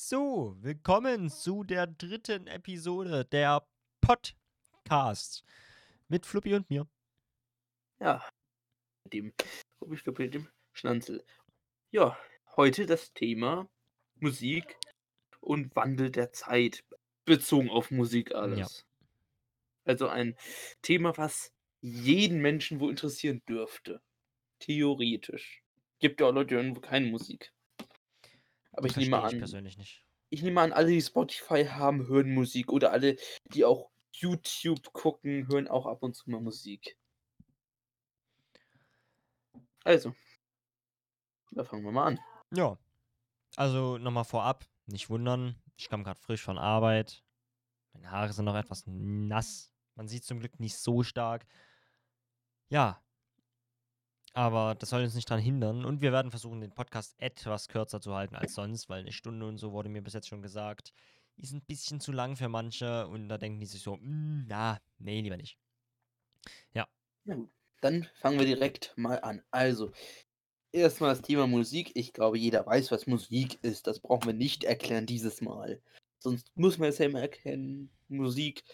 So, willkommen zu der dritten Episode der Podcast mit Fluppi und mir. Ja, mit dem Fluppi Fluppi, dem Schnanzel. Ja, heute das Thema Musik und Wandel der Zeit, bezogen auf Musik alles. Also ein Thema, was jeden Menschen wohl interessieren dürfte. Theoretisch. Gibt ja auch Leute, die hören keine Musik. Aber ich nehme Verstehe ich an, persönlich nicht. ich nehme an, alle, die Spotify haben, hören Musik. Oder alle, die auch YouTube gucken, hören auch ab und zu mal Musik. Also, da fangen wir mal an. Ja, also nochmal vorab, nicht wundern, ich komme gerade frisch von Arbeit. Meine Haare sind noch etwas nass. Man sieht zum Glück nicht so stark. Ja, aber das soll uns nicht daran hindern. Und wir werden versuchen, den Podcast etwas kürzer zu halten als sonst, weil eine Stunde und so wurde mir bis jetzt schon gesagt, ist ein bisschen zu lang für manche. Und da denken die sich so, "Mm, na, nee, lieber nicht. Na gut, dann fangen wir direkt mal an. Also, erstmal das Thema Musik. Ich glaube, jeder weiß, was Musik ist. Das brauchen wir nicht erklären dieses Mal. Sonst muss man es ja immer erkennen. Musik.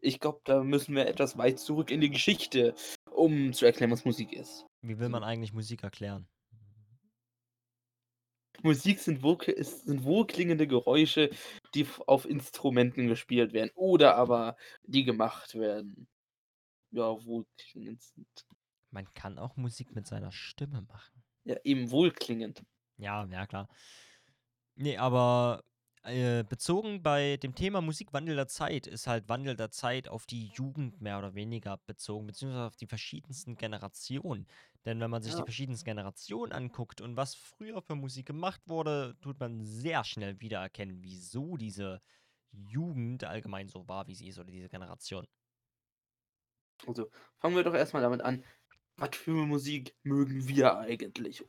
Ich glaube, da müssen wir etwas weit zurück in die Geschichte, um zu erklären, was Musik ist. Wie will man eigentlich Musik erklären? Musik sind, wohl, ist, sind wohlklingende Geräusche, die auf Instrumenten gespielt werden oder aber die gemacht werden. Ja, wohlklingend sind. Man kann auch Musik mit seiner Stimme machen. Ja, eben wohlklingend. Ja, ja, klar. Nee, aber äh, bezogen bei dem Thema Musikwandel der Zeit ist halt Wandel der Zeit auf die Jugend mehr oder weniger bezogen, beziehungsweise auf die verschiedensten Generationen. Denn wenn man sich die Ja. verschiedensten Generationen anguckt und was früher für Musik gemacht wurde, tut man sehr schnell wiedererkennen, wieso diese Jugend allgemein so war, wie sie ist, oder diese Generation. Also fangen wir doch erstmal damit an. Was für Musik mögen wir eigentlich?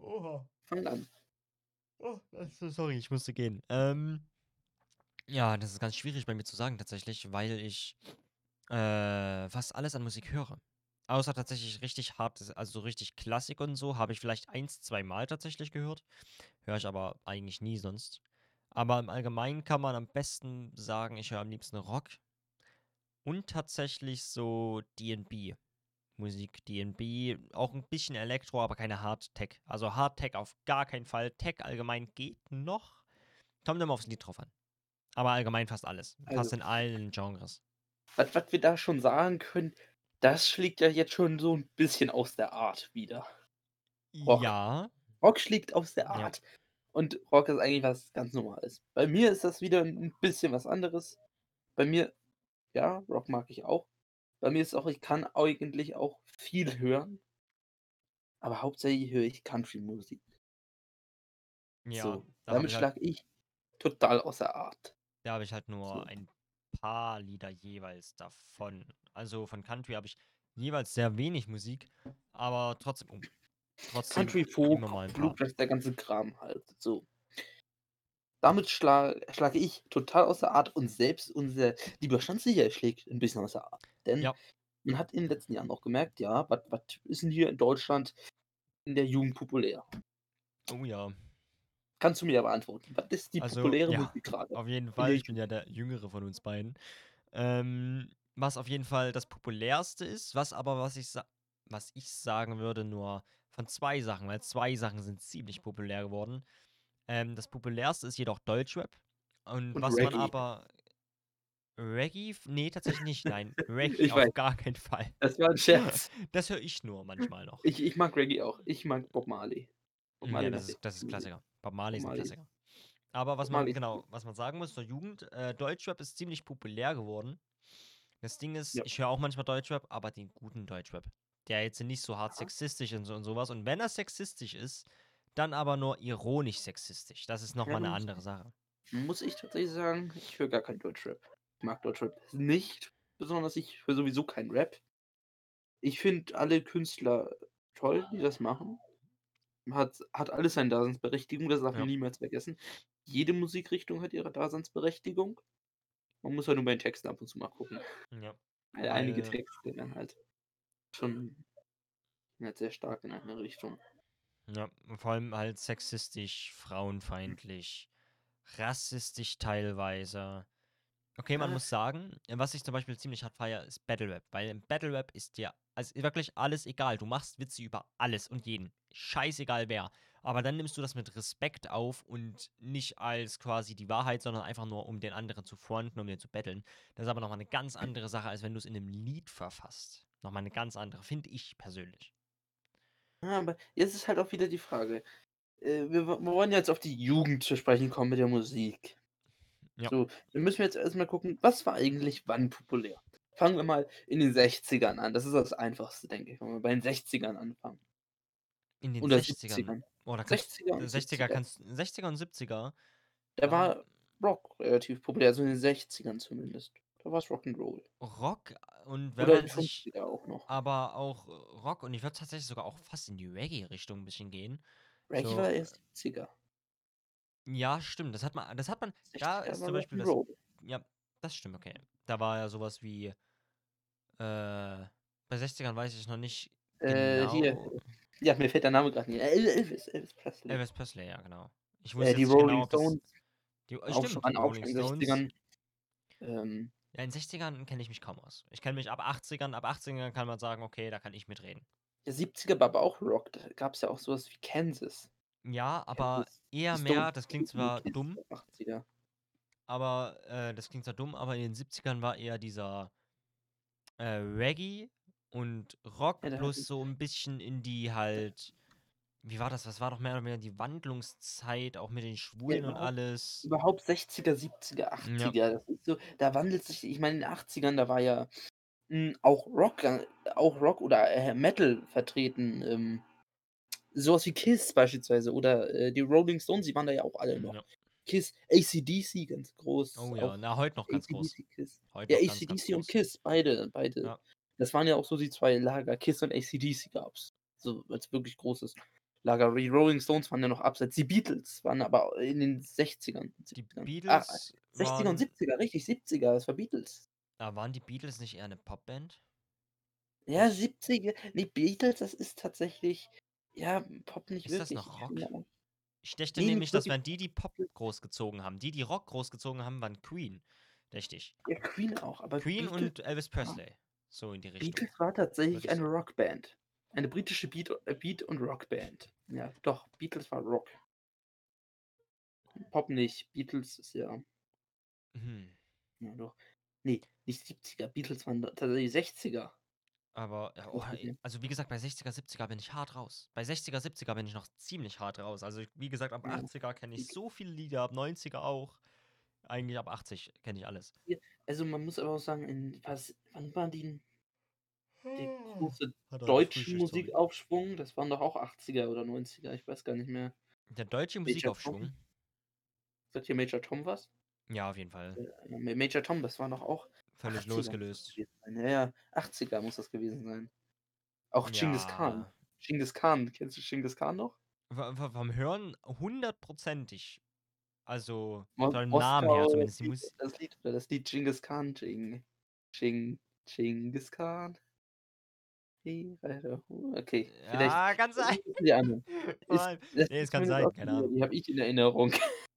Oha. Fangen an. Oh, das- sorry, ich musste gehen. Ähm, ja, das ist ganz schwierig bei mir zu sagen tatsächlich, weil ich äh, fast alles an Musik höre. Außer tatsächlich richtig hart, also so richtig Klassik und so, habe ich vielleicht eins, zwei Mal tatsächlich gehört. Höre ich aber eigentlich nie sonst. Aber im Allgemeinen kann man am besten sagen, ich höre am liebsten Rock und tatsächlich so DB. Musik, DB, auch ein bisschen Elektro, aber keine Hard-Tech. Also Hard-Tech auf gar keinen Fall. Tech allgemein geht noch. Kommt immer aufs Lied drauf an. Aber allgemein fast alles. Fast Also- in allen Genres. Was, was wir da schon sagen können, das schlägt ja jetzt schon so ein bisschen aus der Art wieder. Rock. Ja, Rock schlägt aus der Ja. Art. Und Rock ist eigentlich was ganz Normales. Bei mir ist das wieder ein bisschen was anderes. Bei mir, ja, Rock mag ich auch. Bei mir ist auch, ich kann eigentlich auch viel hören. Aber hauptsächlich höre ich Country-Musik. ja. so, da habe damit ich, halt, ich total außer Art. da hab ich halt nur so. ein paar Lieder jeweils davon. Also von Country habe ich jeweils sehr wenig Musik, aber trotzdem, oh, trotzdem Country, Folk. Bluegrass, der ganze Kram halt. So. Damit schla schlage ich total außer Art und selbst unser lieber Schanzlicher schlägt ein bisschen außer Art. Denn Ja. man hat in den letzten Jahren auch gemerkt, ja, was ist denn hier in Deutschland in der Jugend populär? Oh ja, Kannst du mir ja beantworten. Was ist die Also, populäre ja, Musik gerade? auf jeden Fall. Ich bin ja der Jüngere von uns beiden. Ähm, was auf jeden Fall das populärste ist, was aber, was ich, was ich sagen würde, nur von zwei Sachen, weil zwei Sachen sind ziemlich populär geworden. Ähm, das populärste ist jedoch Deutschrap. Und, Und was man Reggae. aber. Reggae? Nee, tatsächlich nicht. Nein, Reggae Ich auf weiß. gar keinen Fall. Das war ein Scherz. Das höre ich nur manchmal noch. Ich, ich mag Reggae auch. Ich mag Bob Marley. Bob Ja, Marley das mag ist, das ist Klassiker. Bob Marley ist ein. Klassiker. Aber was Bob man, Marley genau, was man sagen muss zur Jugend, äh, Deutschrap ist ziemlich populär geworden. Das Ding ist, Ja. ich höre auch manchmal Deutschrap, aber den guten Deutschrap. Der jetzt nicht so hart Ja. sexistisch und, so, und sowas. Und wenn er sexistisch ist, dann aber nur ironisch sexistisch. Das ist nochmal eine muss- andere Sache. Muss ich tatsächlich sagen, ich höre gar keinen Deutschrap. Mag Deutschrap nicht, besonders ich höre sowieso keinen Rap. Ich finde alle Künstler toll, die das machen. Hat, hat alles seine Daseinsberechtigung, das darf Ja. man niemals vergessen. Jede Musikrichtung hat ihre Daseinsberechtigung. Man muss halt nur bei den Texten ab und zu mal gucken. Ja. Weil einige Texte dann halt schon halt sehr stark in eine Richtung. Ja, vor allem halt sexistisch, frauenfeindlich rassistisch teilweise. Okay, man Ah. muss sagen, was ich zum Beispiel ziemlich hart feiere, ist Battle Rap. Weil im Battle Rap ist dir also wirklich alles egal. Du machst Witze über alles und jeden. Scheißegal wer. Aber dann nimmst du das mit Respekt auf und nicht als quasi die Wahrheit, sondern einfach nur, um den anderen zu fronten, um den zu betteln. Das ist aber nochmal eine ganz andere Sache, als wenn du es in einem Lied verfasst. Nochmal eine ganz andere, finde ich persönlich. Ja, aber jetzt ist halt auch wieder die Frage. Äh, wir wollen jetzt auf die Jugend zu sprechen kommen mit der Musik. Ja. So, dann müssen wir jetzt erstmal gucken, was war eigentlich wann populär? Fangen wir mal in den 60ern an. Das ist das Einfachste, denke ich, wenn wir bei den 60ern anfangen. In den Oder 60ern. 70ern. Oh, da kannst 60er und 60er 70er. kannst 60er und 70er. Da waren war Rock relativ populär, also in den 60ern zumindest. Da war es Rock'n'Roll. Rock und wenn Oder man sich 50er auch noch. aber auch Rock und ich würde tatsächlich sogar auch fast in die Reggae-Richtung ein bisschen gehen. Reggae So, war erst 70er. Ja, stimmt. Das hat man, das hat man, da 60er ist zum Beispiel das, ja, das stimmt, okay. Da war ja sowas wie, äh, bei 60ern weiß ich noch nicht Äh, hier. genau. Ja, mir fällt der Name gerade nicht. Äh, Elvis, Elvis Presley. Elvis Presley, ja, genau. Ich Äh, wusste die jetzt nicht genau, Rolling das, Stones. die, äh, Auch schon, stimmt, waren die auch Rolling schon in den Stones. 60ern. Ähm, Ja, in 60ern kenne ich mich kaum aus. Ich kenne mich ab 80ern, ab 80ern kann man sagen, okay, da kann ich mitreden. der 70er war aber auch Rock. Da gab es ja auch sowas wie Kansas. Ja, aber eher mehr, das klingt zwar dumm, der 80er. aber äh, das klingt zwar dumm, aber in den 70ern war eher dieser äh, Reggae und Rock Ja, plus so ein bisschen in die halt. Wie war das? Was war doch mehr oder weniger die Wandlungszeit, auch mit den Schwulen und überhaupt- alles? Überhaupt 60er, 70er, 80er. Das ist so, da wandelt sich, ich meine, in den 80ern, da war ja mh, auch Rock, äh, auch Rock oder äh, Metal vertreten. Ähm, sowas wie Kiss beispielsweise oder äh, die Rolling Stones, die waren da ja auch alle noch. Ja. Kiss, ACDC ganz groß. Oh ja, na, heute noch ganz groß. AC/DC, Kiss. Heute Ja, noch ganz, ganz ACDC und. Kiss, beide, beide. Ja. Das waren ja auch so die zwei Lager, Kiss und ACDC gab's. So als wirklich großes Lager. Die Rolling Stones waren ja noch abseits. Die Beatles waren aber in den 60ern. Die 70ern. Ah, Beatles 60er und waren, 70er, richtig, 70er, das war Beatles. ah, waren die Beatles nicht eher eine Popband? Ja, Ich- 70er. Nee, Beatles, das ist tatsächlich, ja, Pop nicht Ist das wirklich. noch Ich Rock? Ich dachte Nee, nicht nämlich, dass wirklich. wenn die die Pop großgezogen haben, die die Rock großgezogen haben, waren Queen. Richtig. Ja, Queen auch, aber Queen Beatles, und Elvis Presley. So in die Richtung. Beatles war tatsächlich ich eine Rockband. Eine britische Beat, äh, Beat- und Rockband. Ja, doch, Beatles war Rock. Pop nicht. Beatles ist ja, Hm. ja doch. Nee, nicht 70er. Beatles waren tatsächlich 60er. Aber, ja, oh, Okay. ey, also wie gesagt, bei 60er, 70er bin ich hart raus. Bei 60er, 70er bin ich noch ziemlich hart raus. Also wie gesagt, ab Ja. 80er kenne ich so viele Lieder, ab 90er auch. Eigentlich ab 80 kenne ich alles. Also man muss aber auch sagen, in was, wann war die, große Hat er eine deutsche. Musikaufschwung? Das waren doch auch 80er oder 90er, ich weiß gar nicht mehr. Der deutsche Musikaufschwung. Sagt hier Major Tom was? Ja, auf jeden Fall. Äh, Ma- Major Tom, das war doch auch Völlig 80er muss das losgelöst. gewesen sein. Ja, ja, 80er muss das gewesen sein. Auch Genghis Khan. Ja. Genghis Khan, kennst du Genghis Khan noch? V- Vom Hören hundertprozentig. Also dem Namen her zumindest. Die Lied- das Lied, oder das Lied Genghis Khan, Ching, Ching, Genghis Khan. Okay, vielleicht. Ja, kann sein. Die. Mann. Das Nee, es ist kann sein, auch keine Ahnung. Die habe ich in Erinnerung.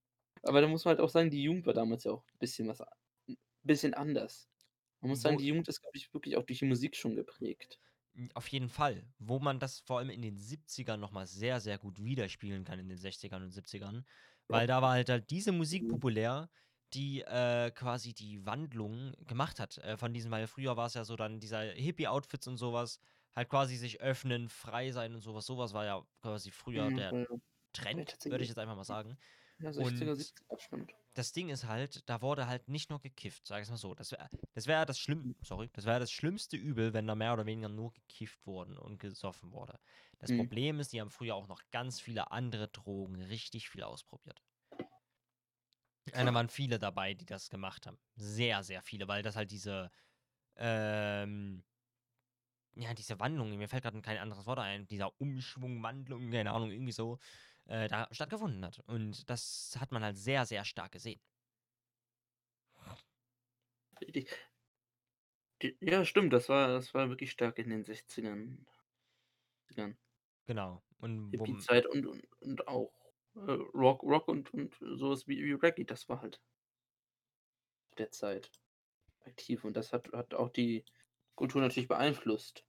Aber da muss man halt auch sagen, die Jugend war damals ja auch ein bisschen was, ein bisschen anders. Man muss sagen, die Jugend ist, glaube ich, wirklich auch durch die Musik schon geprägt. Auf jeden Fall. Wo man das vor allem in den 70ern nochmal sehr, sehr gut widerspielen kann in den 60ern und 70ern. Weil da war halt, halt diese Musik Mhm. populär, die äh, quasi die Wandlung gemacht hat. Äh, von diesen, weil früher war es ja so dann dieser Hippie-Outfits und sowas, halt quasi sich öffnen, frei sein und sowas. Sowas war ja quasi früher Mhm, der ja, Trend, würde ich jetzt einfach mal sagen. Ja, 60er, Und 70er, stimmt. das Ding ist halt, da wurde halt nicht nur gekifft, sag ich mal so. Das wäre das, wär das schlimm, sorry, das wäre das schlimmste Übel, wenn da mehr oder weniger nur gekifft wurden und gesoffen wurde. Das Mhm. Problem ist, die haben früher auch noch ganz viele andere Drogen richtig viel ausprobiert. Da waren viele dabei, die das gemacht haben. Sehr, sehr viele, weil das halt diese, ähm, ja, diese Wandlung, mir fällt gerade kein anderes Wort ein, dieser Umschwung, Wandlung, keine Ahnung, irgendwie so, äh, da stattgefunden hat. Und das hat man halt sehr, sehr stark gesehen. Richtig. Die- Ja, stimmt, das war, das war wirklich stark in den 60ern. 60ern. Genau. Und m- Hippie-Zeit und, und, und auch äh, Rock Rock und und sowas wie wie Reggae, das war halt der Zeit aktiv und das hat hat auch die Kultur natürlich beeinflusst.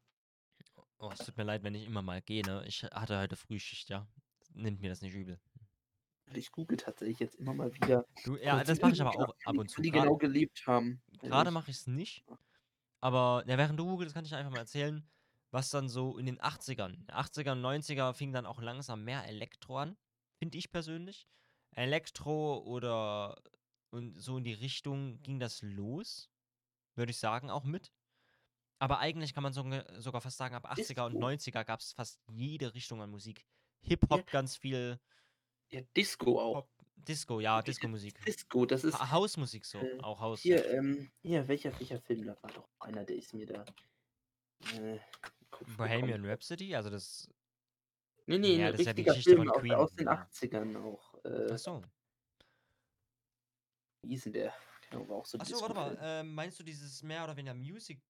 Oh, es tut mir leid, wenn ich immer mal gehe, ne? Ich hatte heute Frühschicht, ja. Nimmt mir das nicht übel. Ich google tatsächlich jetzt immer mal wieder Du, ja, das mache ich aber auch ab und zu. die genau gelebt haben. grade ich mache ich's nicht. Aber, ja, während du googelst, kann ich dir einfach mal erzählen, was dann so in den 80ern 80er, 90er fing dann auch langsam mehr Elektro an, finde ich persönlich. Elektro oder und so in die Richtung ging das los, würde ich sagen, auch mit. Aber eigentlich kann man soge sogar fast sagen, ab 80er und Disco. 90er gab's fast jede Richtung an Musik. Ja. Hip-Hop ganz viel. Ja, Disco auch. Pop Disco, ja, Di di Disco-Musik. Disco, das ist Ha Hausmusik so, äh, auch Haus, ja. hier, ähm hier, welcher welcher Film, da war doch einer, der ist mir da äh. Bohemian Rhapsody, also das Ne, ne, ja, das ist ja die Geschichte Film von Queen, aus den ja. 80ern auch. Äh Ach so. Wie hieß 'n der? Genau, war auch so 'n Ach so, warte mal, ähm, meinst du dieses mehr oder weniger Music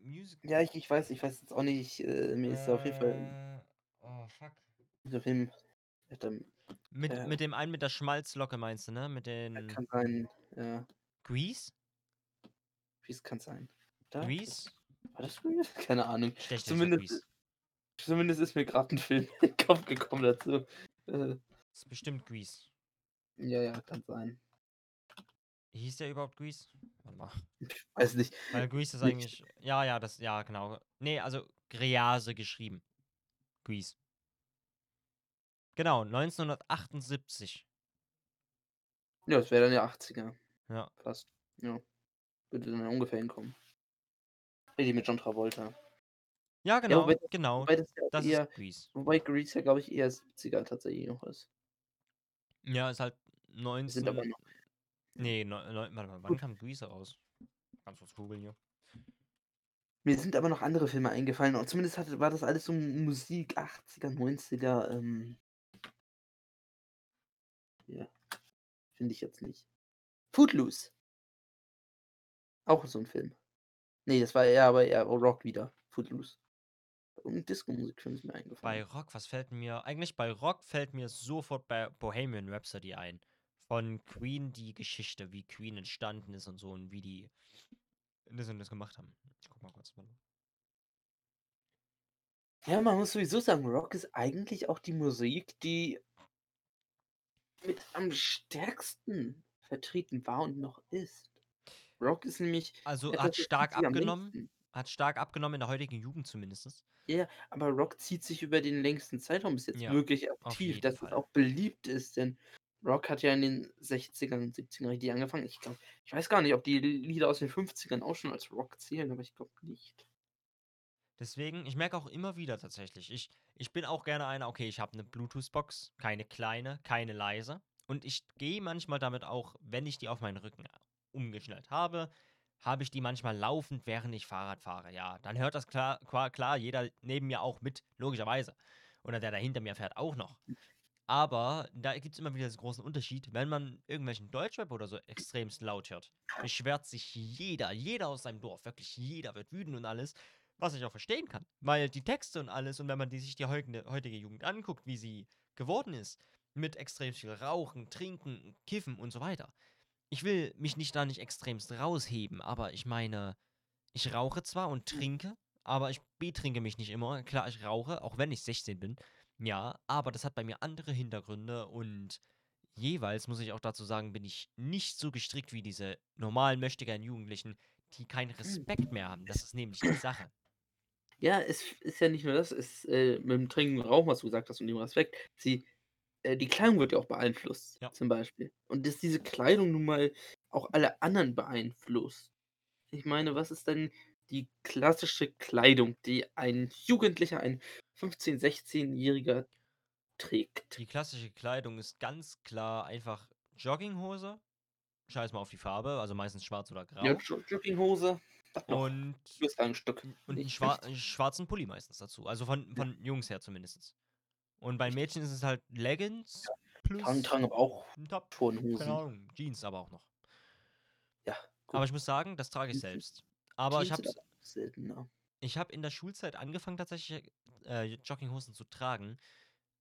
Music Ja, ich ich weiß ich weiß jetzt auch nicht, äh, mir ist auf jeden Fall Äh, oh, fuck. Dieser Film hat dann Mit äh mit dem einen mit der Schmalzlocke meinst du, ne? Mit den kann sein, ja. Grease? Grease kann sein. Da? Grease? War das Grease? Keine Ahnung. Schlecht Zumindest Grease. zumindest ist mir grad 'n Film in den Kopf gekommen dazu. Äh Ist bestimmt Grease. Ja, ja, kann sein. Hieß der überhaupt Grease? Warte mal. Ich weiß nicht. Weil Grease ist eigentlich ja, ja, das ja, genau. Ne, also Grease geschrieben. Grease. Genau, 1978. Ja, das wäre dann ja 80er. Ja. Fast. Ja. Würde dann ungefähr hinkommen. Richtig mit John Travolta. Ja, Ja, genau, wobei das genau. wobei das ja Das eher ist Grease. wobei Grease ja, glaube ich, eher 70er tatsächlich noch ist. Ja, ist halt Wir sind aber 19 noch ne, neu neu warte mal, wann kam Grease raus? Ganz kurz googeln hier. Mir sind aber noch andere Filme eingefallen und zumindest hatte war das alles so Musik 80er, 90er, ähm Ja. Finde ich jetzt nicht. Footloose. Auch so 'n Film. Ne, das war eher aber eher Rock wieder, Footloose. Und Disco-Musikfilm ist mir Bei eingefallen. Rock, was fällt mir eigentlich bei Rock fällt mir sofort bei Bohemian Rhapsody ein. Von Queen die Geschichte, wie Queen entstanden ist und so und wie die das und das gemacht haben. Ich gucke mal kurz, warte. Ja, man muss sowieso sagen, Rock ist eigentlich auch die Musik, die mit am stärksten vertreten war und noch ist. Rock ist nämlich Also, hat stark abgenommen hat stark abgenommen in der heutigen Jugend zumindest. Ja, aber Rock zieht sich über den längsten Zeitraum bis jetzt Ja, wirklich aktiv, dass es Fall. auch beliebt ist, denn Rock hat ja in den 60ern und 70ern richtig angefangen. Ich glaube ich weiß gar nicht, ob die Lieder aus den 50ern auch schon als Rock zählen, aber ich glaube nicht. Deswegen ich merke auch immer wieder tatsächlich, ich ich bin auch gerne einer, okay, ich habe 'ne Bluetooth-Box, keine kleine, keine leise und ich gehe manchmal damit auch, wenn ich die auf meinen Rücken umgeschnallt habe, habe ich die manchmal laufend, während ich Fahrrad fahre. Ja, dann hört das klar klar jeder neben mir auch mit, logischerweise. Oder der da hinter mir fährt auch noch. Aber da gibt's immer wieder diesen großen Unterschied, wenn man irgendwelchen Deutschrap oder so extremst laut hört, beschwert sich jeder, jeder aus seinem Dorf, wirklich jeder wird wütend und alles, was ich auch verstehen kann, weil die Texte und alles und wenn man die sich die heugende heutige Jugend anguckt, wie sie geworden ist, mit extrem viel Rauchen, Trinken, Kiffen und so weiter. Ich will mich nicht da nicht extremst rausheben, aber ich meine, ich rauche zwar und trinke, aber ich betrinke mich nicht immer. Klar, ich rauche, auch wenn ich 16 bin, ja, aber das hat bei mir andere Hintergründe und jeweils, muss ich auch dazu sagen, bin ich nicht so gestrickt wie diese normalen möchtegern Jugendlichen, die keinen Hm. Respekt mehr haben. Das ist nämlich die Sache. Ja, es ist ja nicht nur das, es äh, mit dem Trinken und Rauchen, was du gesagt hast und dem Respekt, sie äh, die Kleidung wird ja auch beeinflusst, Ja. zum Beispiel. Und dass diese Kleidung nun mal auch alle anderen beeinflusst. Ich meine, was ist denn die klassische Kleidung, die ein Jugendlicher, ein 15 16-Jähriger trägt? Die klassische Kleidung ist ganz klar einfach Jogginghose, scheiß mal auf die Farbe, also meistens schwarz oder grau. Ja, Jo Jogginghose, Und Schlüsselstück. und 'n Nicht schwa wichtig. schwarzen Pulli meistens dazu, also von Ja. von Jungs her zumindest. Und bei. Mädchen ist es halt Leggings Tragen plus tragen aber auch Top, schon keine. Ahnung, Jeans aber auch noch. Ja, Aber gut. ich muss sagen, das trage ich selbst. Aber ich Jeans sind habe aber seltener. ich habe in der Schulzeit angefangen tatsächlich, äh, Jogginghosen zu tragen,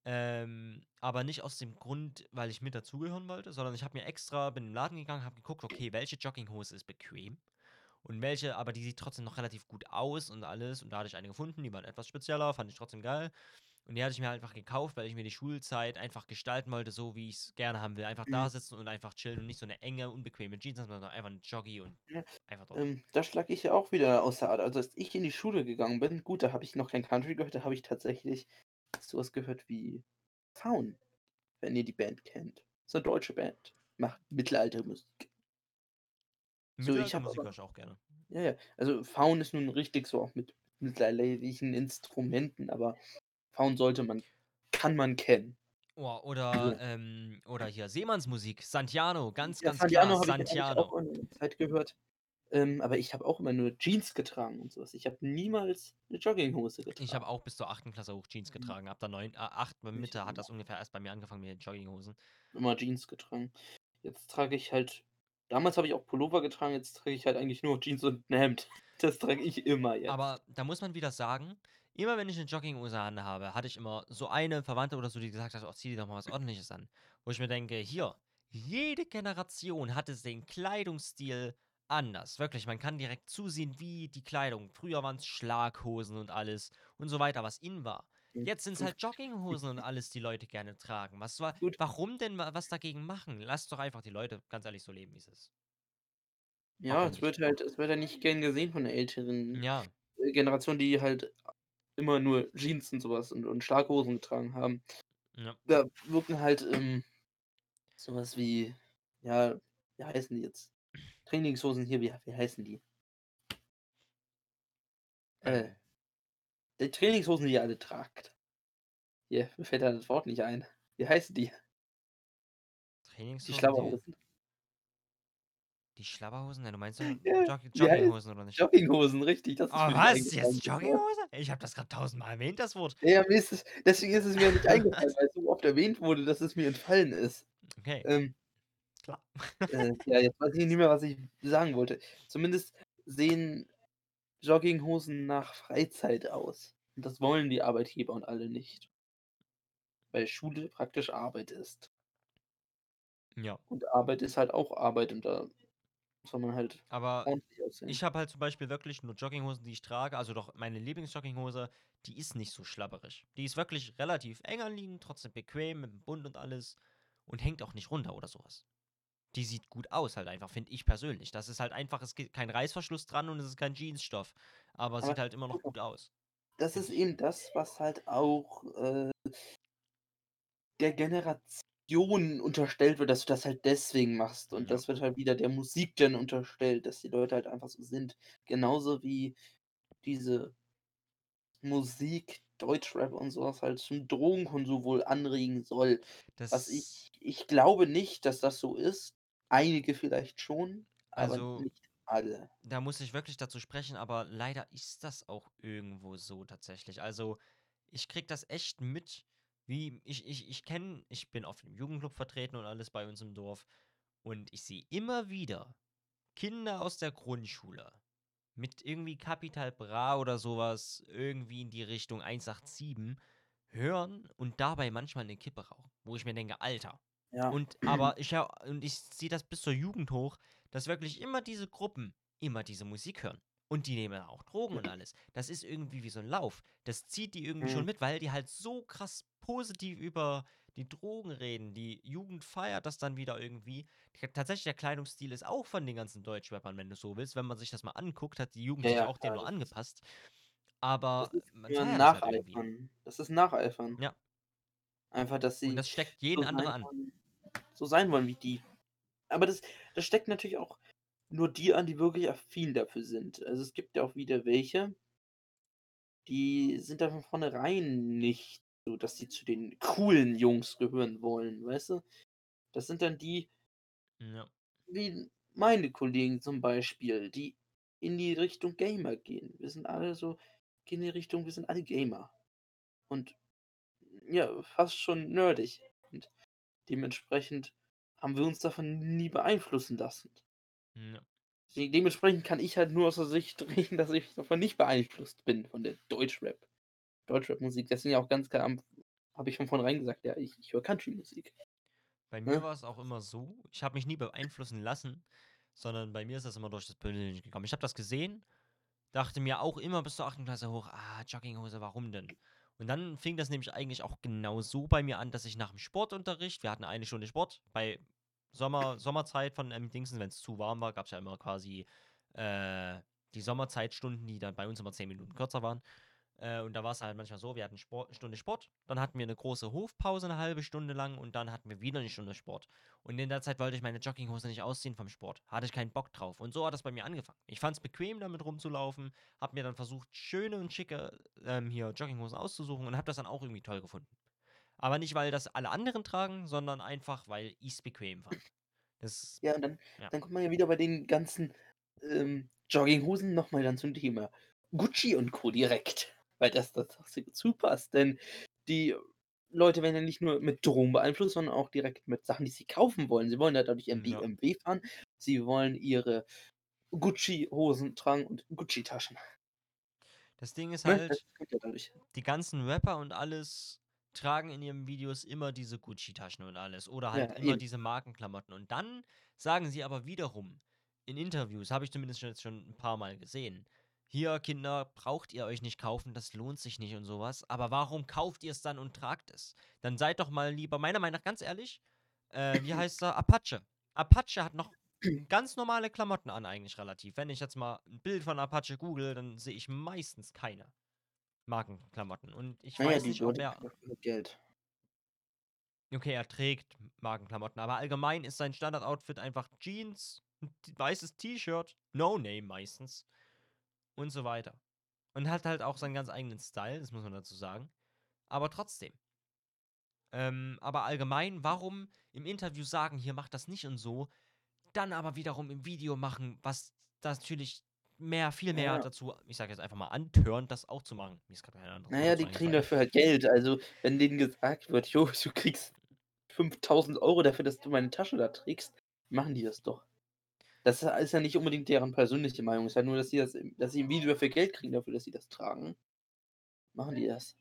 Ähm, aber nicht aus dem Grund, weil ich mit dazugehören wollte, sondern ich habe mir extra bin in den Laden gegangen, habe geguckt, okay, welche Jogginghose ist bequem und welche aber die sieht trotzdem noch relativ gut aus und alles und da hatte ich eine gefunden, die waren etwas spezieller, fand ich trotzdem geil. Und die hatte ich mir einfach gekauft, weil ich mir die Schulzeit einfach gestalten wollte, so wie ich es gerne haben will. Einfach da Mhm. sitzen und einfach chillen und nicht so eine enge, unbequeme Jeans, sondern einfach 'n Joggi und Ja, einfach dort. ähm, da schlage ich ja auch wieder aus der Art. Also, als ich in die Schule gegangen bin gut, da habe ich noch kein Country gehört, da habe ich tatsächlich so was gehört wie Faun, wenn ihr die Band kennt. Ist 'ne deutsche Band, macht Mittelaltermusik. So, ich habe aber ich auch gerne. ja, ja, also Faun ist nun richtig so auch mit mittelalterlichen Instrumenten, aber Faun sollte man kann man kennen. Oh, oder, ähm oder hier Seemannsmusik, Santiano, ganz, Ja, ganz klar, Santiano habe ich Santiano. auch eine Zeit gehört. Ähm, aber ich habe auch immer nur Jeans getragen und so was. Ich habe niemals 'ne Jogginghose getragen. Ich habe auch bis zur 8. Klasse hoch Jeans Mhm. getragen. Ab der 9 äh, 8. Ich Mitte hat das ungefähr erst bei mir angefangen mit den Jogginghosen. Immer Jeans getragen. Jetzt trage ich halt damals habe ich auch Pullover getragen, jetzt trage ich halt eigentlich nur Jeans und 'n Hemd. Das trage ich immer jetzt. Aber da muss man wieder sagen, immer wenn ich 'ne Jogginghose anhabe, hatte ich immer so eine Verwandte oder so, die gesagt hat: „Oh, zieh dir doch mal was Ordentliches an.“ Wo ich mir denke: „Hier, jede Generation hatte den Kleidungsstil anders.“ Wirklich, man kann direkt zusehen, wie die Kleidung früher waren's Schlaghosen und alles und so weiter, was in war. Hm, Jetzt sind's halt Jogginghosen und alles, die Leute gerne tragen. Was wa Gut. warum denn wa was dagegen machen? Lasst doch einfach die Leute ganz ehrlich so leben, wie's ist. Ja, es wird halt es wird halt nicht gern gesehen von der älteren, Ja. äh, Generation, die halt immer nur Jeans und so was und und Schlaghosen getragen haben. Ja. Da wirken halt, ähm, so was wie ja, wie heißen die jetzt? Trainingshosen hier, wie wie heißen die? Äh. Die Trainingshosen, die ihr alle tragt. Hier, mir fällt da das Wort nicht ein. Wie heißen die? Trainingshosen, die Schlabberhosen. Die Schlabberhosen? Ja, du meinst ja Ja, heißt Jogginghosen oder nicht? Jogginghosen, richtig, das ist Oh, was? Jetzt Jogginghose? Ich habe das grad tausendmal erwähnt, das Wort. Ja, ist es deswegen ist es mir nicht eingefallen, weil es so oft erwähnt wurde, dass es mir entfallen ist. Okay. Ähm. Klar. Äh, ja, jetzt weiß ich nicht mehr, was ich sagen wollte. Zumindest sehen Jogginghosen nach Freizeit aus. Und das wollen die Arbeitgeber und alle nicht. Weil Schule praktisch Arbeit ist. Ja. Und Arbeit ist halt auch Arbeit und da soll man halt Aber ordentlich aussehen. ich habe halt zum Beispiel wirklich nur Jogginghosen, die ich trage also doch meine Lieblingsjogginghose, die ist nicht so schlabberig. Die ist wirklich relativ eng anliegend, trotzdem bequem mit'm Bund und alles und hängt auch nicht runter oder so was. Die sieht gut aus halt einfach, finde ich persönlich. Das ist halt einfach es geht kein Reißverschluss dran und es ist kein Jeansstoff, aber Aber sieht halt immer noch gut aus. Das ist eben das, was halt auch, äh der Generation unterstellt wird, dass du das halt deswegen machst. Und Ja. das wird halt wieder der Musik dann unterstellt, dass die Leute halt einfach so sind. Genauso wie diese Musik, Deutschrap und so was halt zum Drogenkonsum wohl anregen soll. Was Das ich ich glaube nicht, dass das so ist. Einige vielleicht schon, aber Also nicht alle. da muss ich wirklich dazu sprechen, aber leider ist das auch irgendwo so tatsächlich. Also, ich kriege das echt mit, wie ich ich ich kenne ich bin oft im Jugendclub vertreten und alles bei uns im Dorf und ich sehe immer wieder Kinder aus der Grundschule mit irgendwie Capital Bra oder so was, irgendwie in die Richtung 187 hören und dabei manchmal 'ne Kippe rauchen, wo ich mir denke: „Alter.“ Ja. Und aber ich höre und ich ziehe das bis zur Jugend hoch, dass wirklich immer diese Gruppen immer diese Musik hören. Und die nehmen auch Drogen und alles. Das ist irgendwie wie so 'n Lauf. Das zieht die irgendwie schon Mhm. mit, weil die halt so krass positiv über die Drogen reden. Die Jugend feiert das dann wieder irgendwie. Tatsächlich, der Kleidungsstil ist auch von den ganzen Deutschrappern, wenn du so willst. Wenn man sich das mal anguckt, hat die Jugend Ja, sich ja, auch dem klar, nur das ist angepasst. Das Aber ist man nur feiert das halt. Nacheifern. Das ist Nacheifern. Ja. Einfach, dass Und sie das steckt jeden sein andere an. So sein wollen wie die. Aber das das steckt natürlich auch nur die an, die wirklich affin dafür sind. Also, es gibt ja auch wieder welche die sind da von vornherein nicht so, dass sie zu den coolen Jungs gehören wollen, weißt du? Das sind dann die Ja. wie meine Kollegen zum Beispiel, die in die Richtung Gamer gehen. Wir sind alle so gehen in die Richtung wir sind alle Gamer. Und ja, fast schon nerdig. Dementsprechend haben wir uns davon nie beeinflussen lassen. Ja. De dementsprechend kann ich halt nur aus der Sicht reden, dass ich davon nicht beeinflusst bin von der Deutschrap Deutschrap-Musik. Deswegen ja auch ganz klar am habe ich von vornherein gesagt, ja, ich, ich höre Country-Musik. Bei mir Ne? war es auch immer so, ich habe mich nie beeinflussen lassen, sondern bei mir ist das immer durch das Bündeln gekommen. Ich habe das gesehen, dachte mir auch immer bis zur 8. Klasse hoch, ah, Jogginghose, warum denn? Und dann fing das nämlich eigentlich auch genau so bei mir an, dass ich nach dem Sportunterricht, wir hatten eine Stunde Sport, bei Sommer, Sommerzeit von ähm, Dingsen, wenn es zu warm war, gab es ja immer quasi äh, die Sommerzeitstunden, die dann bei uns immer 10 Minuten kürzer waren. Äh, und da war es halt manchmal so, wir hatten Sport, Stunde Sport, dann hatten wir eine große Hofpause eine halbe Stunde lang und dann hatten wir wieder eine Stunde Sport. Und in der Zeit wollte ich meine Jogginghose nicht ausziehen vom Sport. Hatte ich keinen Bock drauf. Und so hat das bei mir angefangen. Ich fand es bequem, damit rumzulaufen, habe mir dann versucht, schöne und schicke ähm, hier Jogginghosen auszusuchen und habe das dann auch irgendwie toll gefunden. Aber nicht, weil das alle anderen tragen, sondern einfach, weil ich es bequem fand. Das, Ja, und dann, Ja. dann kommt man ja wieder bei den ganzen ähm, Jogginghosen nochmal dann zum Thema Gucci und Co. direkt. Weil das dazu passt. Denn die Leute werden ja nicht nur mit Drogen beeinflusst, sondern auch direkt mit Sachen, die sie kaufen wollen. Sie wollen ja dadurch ihren Ja. BMW fahren. Sie wollen ihre Gucci-Hosen tragen und Gucci-Taschen. das Ding ist Ne? halt, ja die ganzen Rapper und alles tragen in ihren Videos immer diese Gucci-Taschen und alles. Oder halt Ja, immer eben. diese Markenklamotten. Und dann sagen sie aber wiederum, in Interviews, habe ich zumindest jetzt schon ein paar Mal gesehen, hier, Kinder, braucht ihr euch nicht kaufen, das lohnt sich nicht und sowas. Aber warum kauft ihr es dann und tragt es? Dann seid doch mal lieber, meiner Meinung nach, ganz ehrlich, äh, wie heißt er? Apache. Apache hat noch ganz normale Klamotten an, eigentlich relativ. Wenn ich jetzt mal ein Bild von Apache google, dann sehe ich meistens keine Markenklamotten. Und ich Naja, weiß die nicht, ob er. dafür Geld. Okay, er trägt Markenklamotten, aber allgemein ist sein Standard-Outfit einfach Jeans, ein weißes T-Shirt, No-Name meistens und so weiter. Und hat halt auch seinen ganz eigenen Style, das muss man dazu sagen. Aber trotzdem. Ähm, aber allgemein, warum im Interview sagen, hier macht das nicht und so, dann aber wiederum im Video machen, was das natürlich mehr, viel mehr Ja. dazu, ich sage jetzt einfach mal, antörnt, das auch zu machen. Mir ist gerade kein anderes Naja, die kriegen dafür halt Geld. Also, wenn denen gesagt wird, jo, du kriegst 5000 Euro dafür, dass du meine Tasche da trägst, machen die das doch. Das ist ja nicht unbedingt deren persönliche Meinung. Es ist ja nur, dass sie, das, dass sie im Video dafür Geld kriegen, dafür, dass sie das tragen. Machen die das.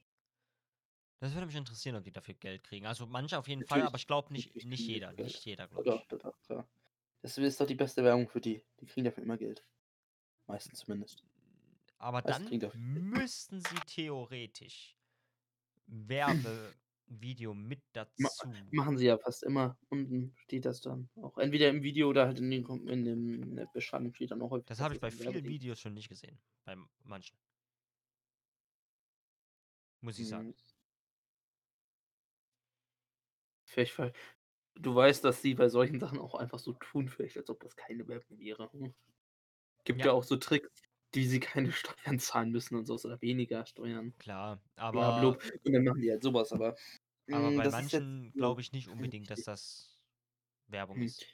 Das würde mich interessieren, ob die dafür Geld kriegen. Also manche auf jeden Fall, Natürlich. aber ich glaube nicht, nicht jeder. Nicht jeder, glaube Doch, ich. doch, doch, klar. Das ist doch die beste Werbung für die. Die kriegen dafür immer Geld. Meistens zumindest. Aber dann müssten sie theoretisch Werbevideo mit dazu. Machen sie ja fast immer. Unten steht das dann auch. Entweder im Video oder halt in, den, in, dem, in der Beschreibung steht dann auch häufig. Das habe ich bei vielen Videos schon nicht gesehen. Bei manchen. Muss ich sagen. Mhm. Vielleicht, weil du weißt, dass sie bei solchen Sachen auch einfach so tun, vielleicht, als ob das keine Werbung wäre. Hm. Gibt ja. Ja. auch so Tricks, die sie keine Steuern zahlen müssen und so oder weniger Steuern. Klar, Aber aber, und dann machen die halt sowas, aber. aber mm, bei manchen glaube ich nicht unbedingt, dass das Werbung Hm. ist.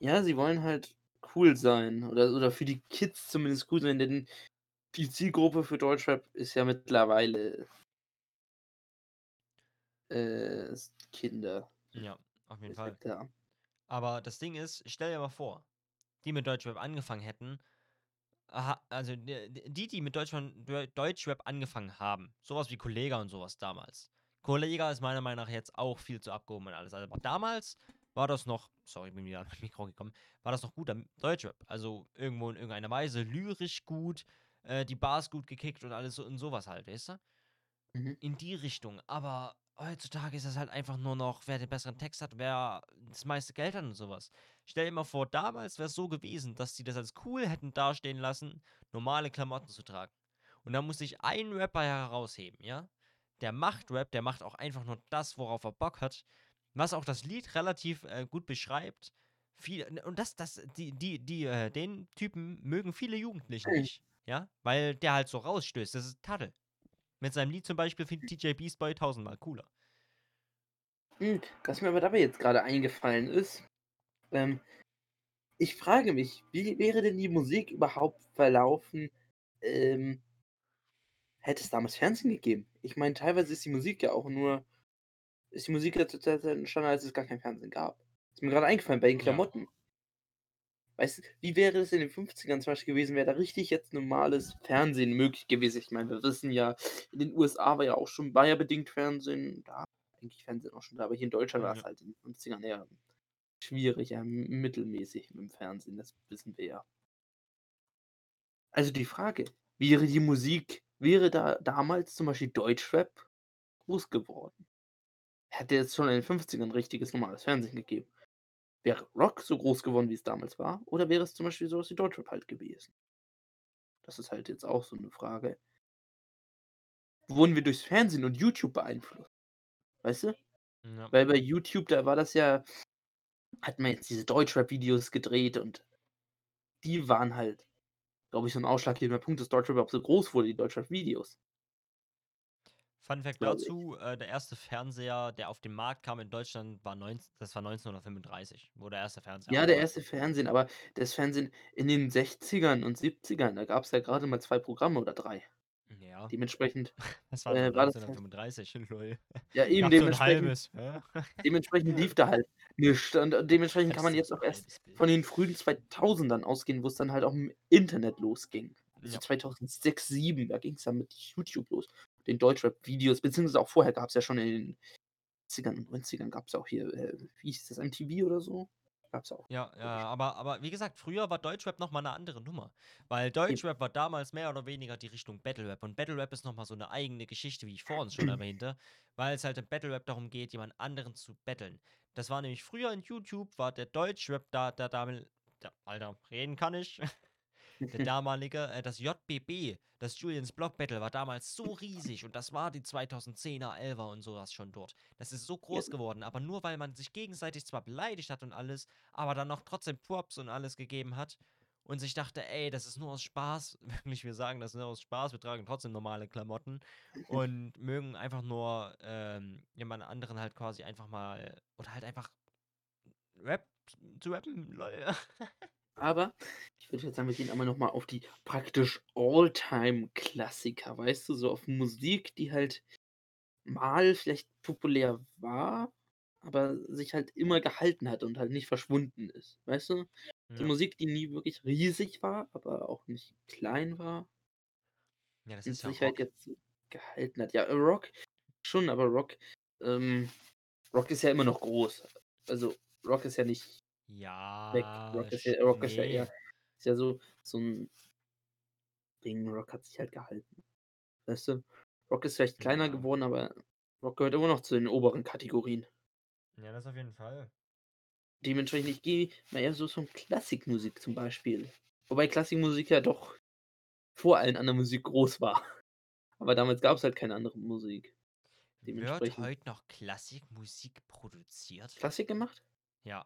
Ja, sie wollen halt cool sein. Oder, oder für die Kids zumindest cool sein, denn die Zielgruppe für Deutschrap ist ja mittlerweile äh, Kinder. Ja, auf jeden Fall. ja. Aber das Ding ist, stell dir mal vor, die mit Deutschrap angefangen hätten, aha, also die, die mit Deutschrap, Deutschrap angefangen haben, sowas wie Kollega und sowas damals. Kollega ist meiner Meinung nach jetzt auch viel zu abgehoben und alles. Also, aber damals war das noch, sorry, ich bin wieder ans Mikro gekommen, war das noch guter Deutschrap. Also irgendwo in irgendeiner Weise lyrisch gut, äh, die Bars gut gekickt und alles so und sowas halt, weißt du? Mhm. in die Richtung. Aber heutzutage ist das halt einfach nur noch, wer den besseren Text hat, wer das meiste Geld hat und sowas. Stell dir mal vor, damals wäre es so gewesen, dass sie das als cool hätten dastehen lassen, normale Klamotten zu tragen. Und da muss sich ein Rapper herausheben, ja? Der macht Rap, der macht auch einfach nur das, worauf er Bock hat. Was auch das Lied relativ äh, gut beschreibt. Viel, und das, das, die, die, die, äh, den Typen mögen viele Jugendliche Mhm. nicht, ja? Weil der halt so rausstößt. Das ist Taddel. Mit seinem Lied zum Beispiel findet DJ Beast Boy tausendmal cooler. Hm, was mir aber dabei jetzt gerade eingefallen ist, ähm, ich frage mich, wie wäre denn die Musik überhaupt verlaufen, ähm, hätte es damals Fernsehen gegeben? Ich meine, teilweise ist die Musik ja auch nur, ist die Musik ja zur Zeit entstanden, als es gar kein Fernsehen gab. Ist mir gerade eingefallen bei den Ja. Klamotten. Weißt du, wie wäre es in den 50ern zum Beispiel gewesen, wäre da richtig jetzt normales Fernsehen möglich gewesen? Ich meine, wir wissen ja, in den USA war ja auch schon war ja bedingt Fernsehen, da eigentlich Fernsehen auch schon da, aber hier in Deutschland war Ja. es halt in den 50ern eher schwierig, ja, mittelmäßig mit dem Fernsehen, das wissen wir ja. Also die Frage, wäre die Musik wäre da damals zum Beispiel Deutschrap groß geworden? Hätte es schon in den 50ern richtiges normales Fernsehen gegeben? Wäre Rock so groß geworden, wie es damals war? Oder wäre es zum Beispiel so was wie Deutschrap halt gewesen? Das ist halt jetzt auch so 'ne Frage. Wurden wir durchs Fernsehen und YouTube beeinflusst? Weißt du? Ja. Weil bei YouTube, da war das ja hat man jetzt diese Deutschrap-Videos gedreht und die waren halt, glaube ich, so 'n ausschlaggebender Punkt, dass Deutschrap überhaupt so groß wurde, die Deutschrap-Videos. Fun Fact dazu, äh, der erste Fernseher, der auf den Markt kam in Deutschland, war neunz das war 1935, wo der erste Fernseher Ja, der aufkam. erste Fernsehen, aber das Fernsehen in den 60ern und 70ern, da gab's ja grade mal 2 Programme oder 3. Ja. Dementsprechend, Das war äh, war das halt 1935, lol. Ja, eben, Gab's so dementsprechend halbes, dementsprechend lief da halt nicht und dementsprechend kann man jetzt auch erst von den frühen 2000ern ausgehen, wo's dann halt auch im Internet losging. Also Ja. 2006, 7, da ging's dann mit YouTube los, den Deutschrap-Videos, beziehungsweise auch vorher gab's ja schon in den 80ern und 90ern gab's auch hier, äh, wie hieß das, MTV oder so? Gab's auch. Ja, ja, aber aber wie gesagt, früher war Deutschrap noch mal 'ne andere Nummer, weil. Deutschrap war damals mehr oder weniger die Richtung Battle-Rap und Battle-Rap ist noch mal so 'ne eigene Geschichte, wie ich vorhin schon erwähnte, weil's halt im Battle-Rap darum geht, jemand anderen zu battlen. Das war nämlich früher in YouTube war der Deutschrap da der damel der Alter, reden kann ich. Der damalige äh, das JBB, das Julien's Block Battle war damals so riesig und das war die 2010er, 11er und so was schon dort. Das ist so groß geworden, aber nur weil man sich gegenseitig zwar beleidigt hat und alles, aber dann noch trotzdem Props und alles gegeben hat und sich dachte: „Ey, das ist nur aus Spaß.“ Wirklich, wir sagen das nur aus Spaß, wir tragen trotzdem normale Klamotten und mögen einfach nur, ähm, jemand anderen halt quasi einfach mal oder halt einfach Rap zu rappen, lol. Aber ich würde jetzt sagen, wir gehen einmal noch mal auf die praktisch All-Time-Klassiker, weißt du, so auf Musik, die halt mal vielleicht populär war, aber sich halt immer gehalten hat und halt nicht verschwunden ist, weißt du? So Ja. Musik, die nie wirklich riesig war, aber auch nicht klein war Ja, das ist ja sich halt Rock. jetzt gehalten hat. Ja, Rock schon, aber Rock ähm, Rock ist ja immer noch groß. Also, Rock ist ja nicht weg. Ja, Rock ist ja Rock ist ja eher ist ja so so 'n Ding. Rock hat sich halt gehalten. Weißt du? Rock ist vielleicht kleiner Ja. geworden, aber Rock gehört immer noch zu den oberen Kategorien. Ja, das auf jeden Fall. Dementsprechend, ich gehe mal eher so Richtung Klassikmusik zum Beispiel. Wobei Klassikmusik ja doch vor allen anderen Musik groß war. Aber damals gab's halt keine andere Musik. Wird heute noch Klassikmusik produziert? Klassik gemacht? Ja.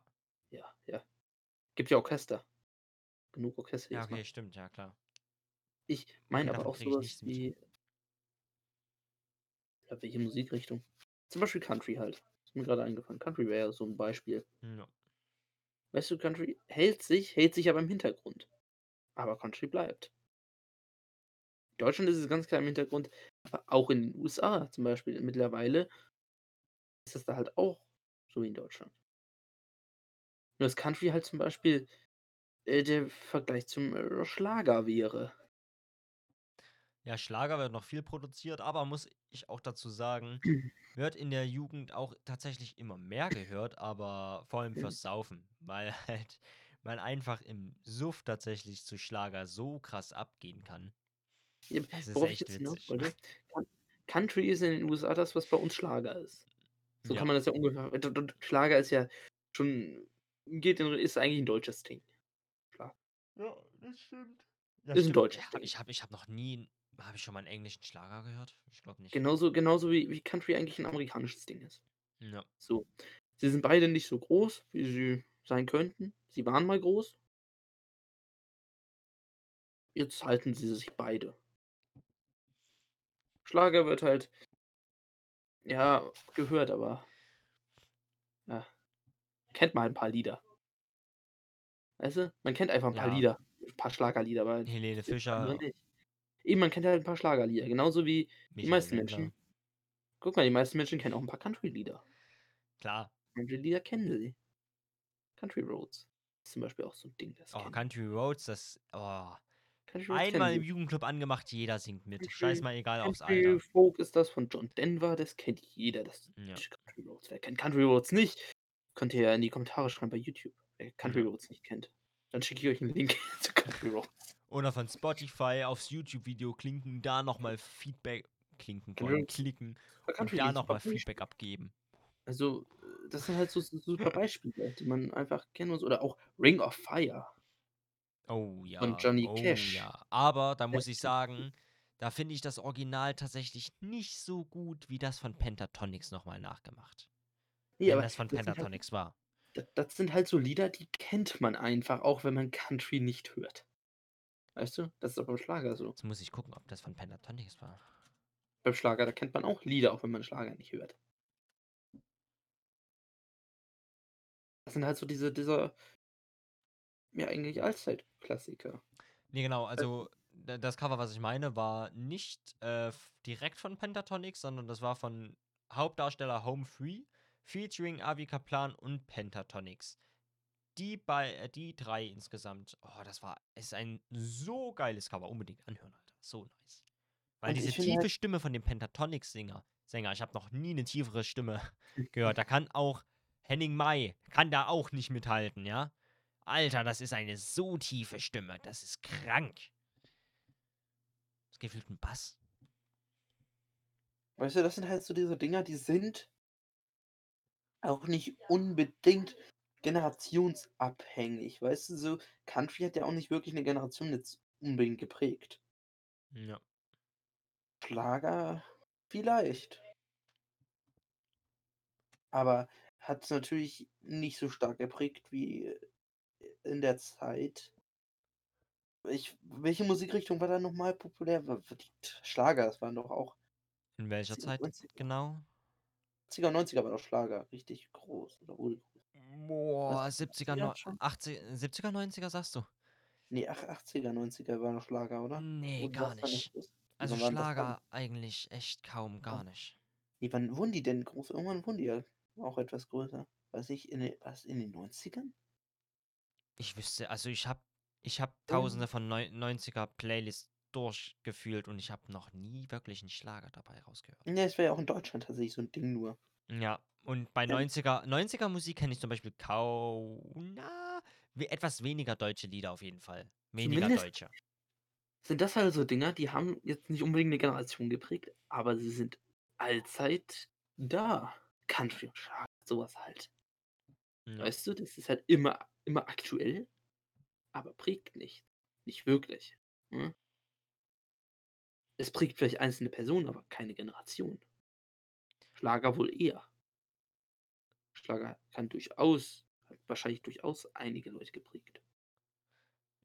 Ja, ja. Gibt ja Orchester. Genug Orchester, Ja, okay, stimmt, ja klar. Ich Okay, meine aber auch kriege so ich wie Ja, welche Musikrichtung? Zum Beispiel Country halt. Ist mir grade eingefallen. Country wäre ja so 'n Beispiel. Ja. Weißt du, Country hält sich hält sich aber im Hintergrund. Aber Country bleibt. In Deutschland ist es ganz klar im Hintergrund, aber auch in den USA zum Beispiel mittlerweile ist das da halt auch so wie in Deutschland. Nur dass Country halt zum Beispiel, äh, der Vergleich zum, äh, Schlager wäre. Ja, Schlager wird noch viel produziert, aber muss ich auch dazu sagen, wird in der Jugend auch tatsächlich immer mehr gehört, aber vor allem Mhm. fürs Saufen, weil halt man einfach im Suff tatsächlich zu Schlager so krass abgehen kann. Eben, Das ist echt witzig. Coun Country ist in den USA das, was bei uns Schlager ist. So Ja. kann man das ja ungefähr Schlager ist ja schon geht in ist eigentlich 'n deutsches Ding. Klar. Ja, das stimmt. Ja, Ist stimmt. deutsches Habe Ding. ich habe ich habe noch nie habe ich schon mal 'n englischen Schlager gehört? Ich glaube nicht. Genauso genauso wie wie Country eigentlich 'n amerikanisches Ding ist. Ja. So. Sie sind beide nicht so groß, wie sie sein könnten. Sie waren mal groß. Jetzt halten sie sich beide. Schlager wird halt ja, gehört, aber ja, kennt man 'n paar Lieder. Weißt du? Man kennt einfach 'n paar Ja. Lieder, 'n paar Schlagerlieder, aber Helene Fischer. Eben, man kennt halt 'n paar Schlagerlieder, genauso wie die Michael meisten Wendler. Menschen guck mal, die meisten Menschen kennen auch 'n paar Country-Lieder. Klar. Country-Lieder kennen sie. Country Roads. ist zum Beispiel auch so ein Ding, das Oh, Country Roads, das. Oh. Country Einmal im. Jugendclub angemacht, jeder singt mit. Country- Scheiß mal egal aufs Country Alter. Folk ist das von John Denver, das kennt jeder. Das Ja. Country Roads. Wer kennt Country Roads nicht? Könnt ihr ja in die Kommentare schreiben bei YouTube. Wer Country Ja. Roads nicht kennt. Dann schicke ich euch einen Link zu Country Roads. Oder von Spotify aufs YouTube-Video klinken, da nochmal Feedback. Klinken, wollen, klicken und da nochmal. Feedback abgeben. Also, äh, das sind halt so so super Beispiele, die man einfach kennen muss. Oder auch Ring of Fire. Oh ja. Von Johnny oh Cash. ja. Aber da muss Der ich sagen, da finde ich das Original tatsächlich nicht so gut wie das von Pentatonix nochmal nachgemacht. Nee, wenn aber das von das sind, halt, Pentatonix war. das, sind halt so Lieder, die kennt man einfach, auch wenn man Country nicht hört. Weißt du? Das ist auch beim Schlager so. Jetzt muss ich gucken, ob das von Pentatonix war. Beim Schlager, da kennt man auch Lieder, auch wenn man Schlager nicht hört. Das sind halt so diese, dieser, ja, eigentlich Allzeit-Klassiker. Nee, genau, also da- das Cover, was ich meine, war nicht äh, direkt von Pentatonix, sondern das war von Hauptdarsteller Home Free, featuring Avi Kaplan und Pentatonix. Die, bei, äh, die drei insgesamt, oh, das war, ist ein so geiles Cover. Unbedingt anhören, Alter. So nice. Weil Und diese ich finde tiefe halt- Stimme von dem Pentatonix-Sänger, Sänger, ich habe noch nie eine tiefere Stimme gehört. Da kann auch Henning Mai, kann da auch nicht mithalten, ja? Alter, das ist eine so tiefe Stimme. Das ist krank. Das gefühlt ein Bass. Weißt du, das sind halt so diese Dinger, die sind auch nicht unbedingt generationsabhängig. Weißt du, so Country hat ja auch nicht wirklich eine Generation jetzt unbedingt geprägt. Ja. Schlager vielleicht. Aber hat es natürlich nicht so stark geprägt wie in der Zeit. Ich, welche Musikrichtung war da nochmal populär? Schlager, das waren doch auch In welcher 80er, Zeit 90er. genau? 80er, 90er war doch Schlager richtig groß. Oder wurde groß. Boah, 70er, 80er no schon? 80, 70er, 90er sagst du? Nee, ach, 80er, 90er war noch Schlager, oder? Nee, Oder gar nicht. groß? Also? Schlager eigentlich echt kaum, gar Ja. nicht. Nee, wann wurden die denn groß? Irgendwann wurden die ja auch etwas größer. Weiß ich, in den, was, in den 90ern? Ich wüsste, also ich habe ich hab tausende von Neu 90er Playlists durchgefühlt und ich habe noch nie wirklich einen Schlager dabei rausgehört. Ja, es wäre ja auch in Deutschland tatsächlich so ein Ding nur. Ja, und bei Ähm. 90er, 90er Musik kenne ich zum Beispiel kaum, na, we- etwas weniger deutsche Lieder auf jeden Fall. Weniger Zumindest- deutsche. Sind das halt so Dinger, die haben jetzt nicht unbedingt eine Generation geprägt, aber sie sind allzeit da. Country und Schlager, sowas halt. Ja. Weißt du, das ist halt immer, immer aktuell, aber prägt nicht. Nicht wirklich. Hm? Es prägt vielleicht einzelne Personen, aber keine Generation. Schlager wohl eher. Schlager kann durchaus, hat wahrscheinlich durchaus einige Leute geprägt.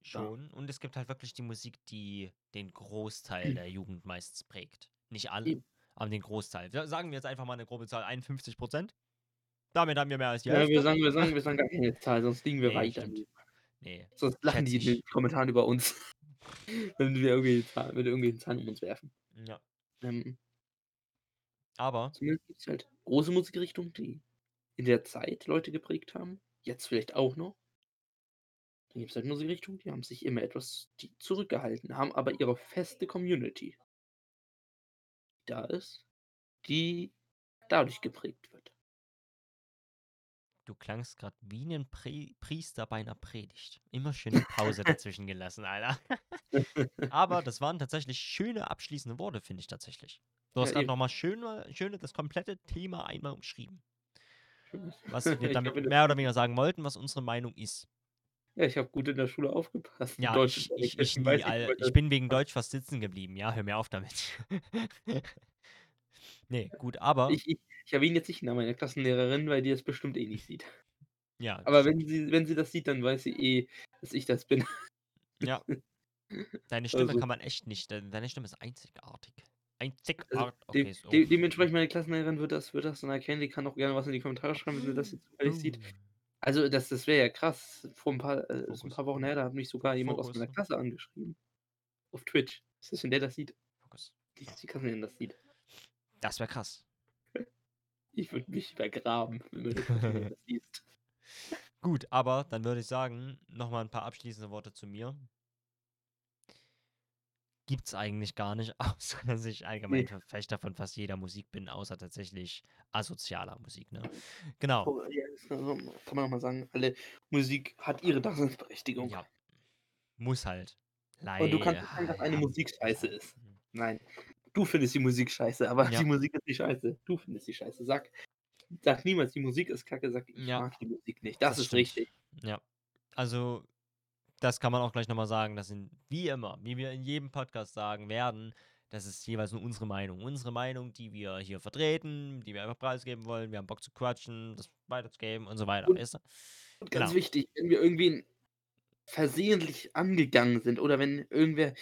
Schon. Und es gibt halt wirklich die Musik, die den Großteil der Jugend meistens prägt. Nicht alle, Eben. aber den Großteil. Sa- Sagen wir jetzt einfach mal eine grobe Zahl, 51 Prozent. Damit haben wir mehr als die Ja, Hälfte. wir sagen, wir sagen, wir sagen gar keine Zahl, sonst liegen wir Nee, weiter. Nee. Sonst lachen Schätze die in den. Kommentaren über uns. Wenn wir Zahlen, wenn wir irgendwelche Zahlen um uns werfen. Ja. Ähm, Aber, zumindest gibt es halt große Musikrichtungen, die in der Zeit Leute geprägt haben. Jetzt vielleicht auch noch. Dann gibt es halt Musikrichtungen, die haben sich immer etwas zurückgehalten, haben aber ihre feste Community. die Da ist, die dadurch geprägt wird. Du klangst gerade wie ein Pri Priester bei einer Predigt. Immer schöne Pause dazwischen gelassen, Alter. Aber das waren tatsächlich schöne abschließende Worte, finde ich tatsächlich. Du Ja, hast gerade eben. nochmal schön, schön das komplette Thema einmal umschrieben. Was wir damit der- mehr oder weniger sagen wollten, was unsere Meinung ist. Ja, ich habe gut in der Schule aufgepasst. Ja, Deutsch ich, ich, ich, nie, weiß ich bin wegen Deutsch fast sitzen geblieben. Ja, hör mir auf damit. nee, gut, aber. Ich, ich, erwähne jetzt nicht nach meiner Klassenlehrerin, weil die es bestimmt eh nicht sieht. ja, Aber wenn sie, wenn sie das sieht, dann weiß sie eh, dass ich das bin. ja. Deine Stimme Also- kann man echt nicht. de- Deine Stimme ist einzigartig. Einzigartig. De Okay, so. de dementsprechend meine Klassenlehrerin wird das, wird das dann erkennen. Die kann auch gerne was in die Kommentare schreiben, wenn sie das jetzt zufällig sieht. Uh, Also das, das wäre ja krass. Vor ein paar, äh, ein paar Wochen her, da hat mich sogar jemand aus Fokus, meiner ne? Klasse angeschrieben. Auf Twitch. Was ist, wenn der das sieht? Fokus. Die, die Klassenlehrerin das sieht. Das wäre krass. Ich würde mich vergraben, wenn Klassenlehrerin das sieht. Gut, aber dann würde ich sagen, nochmal ein paar abschließende Worte zu mir. Gibt's eigentlich gar nicht, außer dass ich allgemein Nee. Verfechter von fast jeder Musik bin, außer tatsächlich asozialer Musik, ne? Genau. Oh, ja, das kann man kann man auch mal sagen, alle Musik hat ihre Daseinsberechtigung. Ja. Muss halt. Und du kannst nicht sagen, dass eine Musik scheiße ist. Nein. Du findest die Musik scheiße, aber Ja. die Musik ist nicht scheiße. Du findest die scheiße. Sag, sag niemals, die Musik ist kacke, sag, ich Ja. mag die Musik nicht. Das, Das ist stimmt. richtig. Ja. Also, das kann man auch gleich nochmal sagen. Das sind, wie immer, wie wir in jedem Podcast sagen werden, das ist jeweils nur unsere Meinung. Unsere Meinung, die wir hier vertreten, die wir einfach preisgeben wollen. Wir haben Bock zu quatschen, das weiterzugeben und so weiter. Und- weißt du? Und ganz Genau. wichtig, wenn wir irgendwie versehentlich angegangen sind oder wenn irgendwer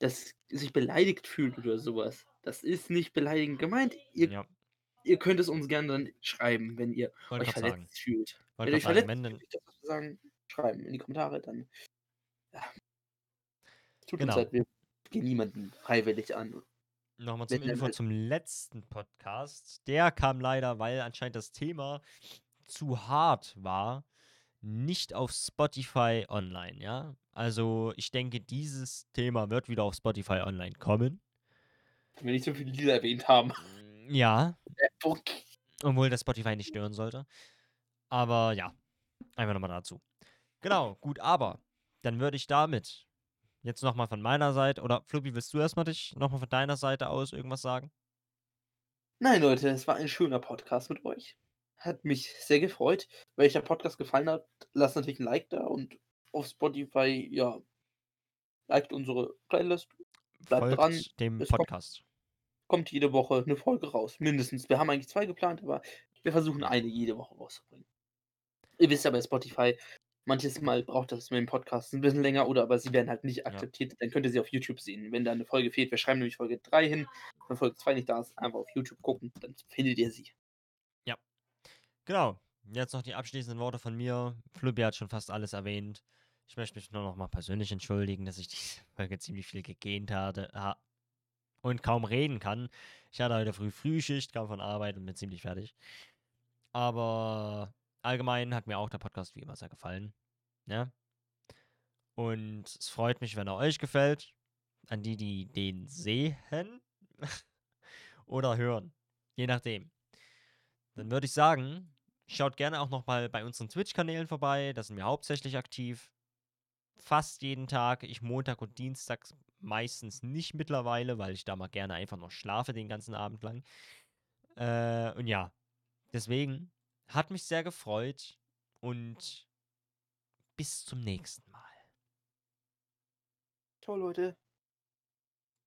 das sich beleidigt fühlt oder sowas, das ist nicht beleidigend gemeint. Ihr, Ja, ihr könnt es uns gerne dann schreiben, wenn ihr wollte euch verletzt sagen. fühlt. Wollte Wenn ihr euch sagen, verletzt dann, fühlt, wir sagen, schreiben in die Kommentare, dann ja. Tut Genau. uns leid, wir gehen niemanden freiwillig an. Nochmal zum dann Info zum letzten Podcast. Der kam leider, weil anscheinend das Thema zu hart war, nicht auf Spotify online, ja. Also ich denke, dieses Thema wird wieder auf Spotify online kommen. Wenn wir nicht so viele Lieder erwähnt haben. Ja, Äh, Fuck. obwohl das Spotify nicht stören sollte. Aber ja, einfach nochmal dazu. Genau, gut, aber dann würde ich damit jetzt nochmal von meiner Seite, oder Fluppy, willst du erstmal dich nochmal von deiner Seite aus irgendwas sagen? Nein, Leute, es war ein schöner Podcast mit euch. Hat mich sehr gefreut. Wenn euch der Podcast gefallen hat, lasst natürlich ein Like da und auf Spotify, ja, liked unsere Playlist. Bleibt Folgt dran, dem es kommt- Podcast. Kommt jede Woche eine Folge raus, mindestens. Wir haben eigentlich zwei geplant, aber wir versuchen eine jede Woche rauszubringen. Ihr wisst ja bei Spotify, manches Mal braucht das mit dem Podcast ein bisschen länger oder aber sie werden halt nicht akzeptiert. Dann könnt ihr sie auf YouTube sehen. Wenn da eine Folge fehlt, wir schreiben nämlich Folge 3 hin, wenn Folge 2 nicht da ist, einfach auf YouTube gucken, dann findet ihr sie. Genau. Jetzt noch die abschließenden Worte von mir. Fluppy hat schon fast alles erwähnt. Ich möchte mich nur noch mal persönlich entschuldigen, dass ich diese Folge ziemlich viel gegähnt hatte ha und kaum reden kann. Ich hatte heute früh Frühschicht, kam von Arbeit und bin ziemlich fertig. Aber allgemein hat mir auch der Podcast wie immer sehr gefallen. Ja. Und es freut mich, wenn er euch gefällt. An die, die den sehen oder hören. Je nachdem. Dann würde ich sagen, schaut gerne auch noch mal bei unseren Twitch-Kanälen vorbei. Da sind wir hauptsächlich aktiv. Fast jeden Tag. Ich Montag und Dienstags meistens nicht mittlerweile, weil ich da mal gerne einfach noch schlafe den ganzen Abend lang. Äh, und ja, deswegen hat mich sehr gefreut und bis zum nächsten Mal. Ciao, Leute.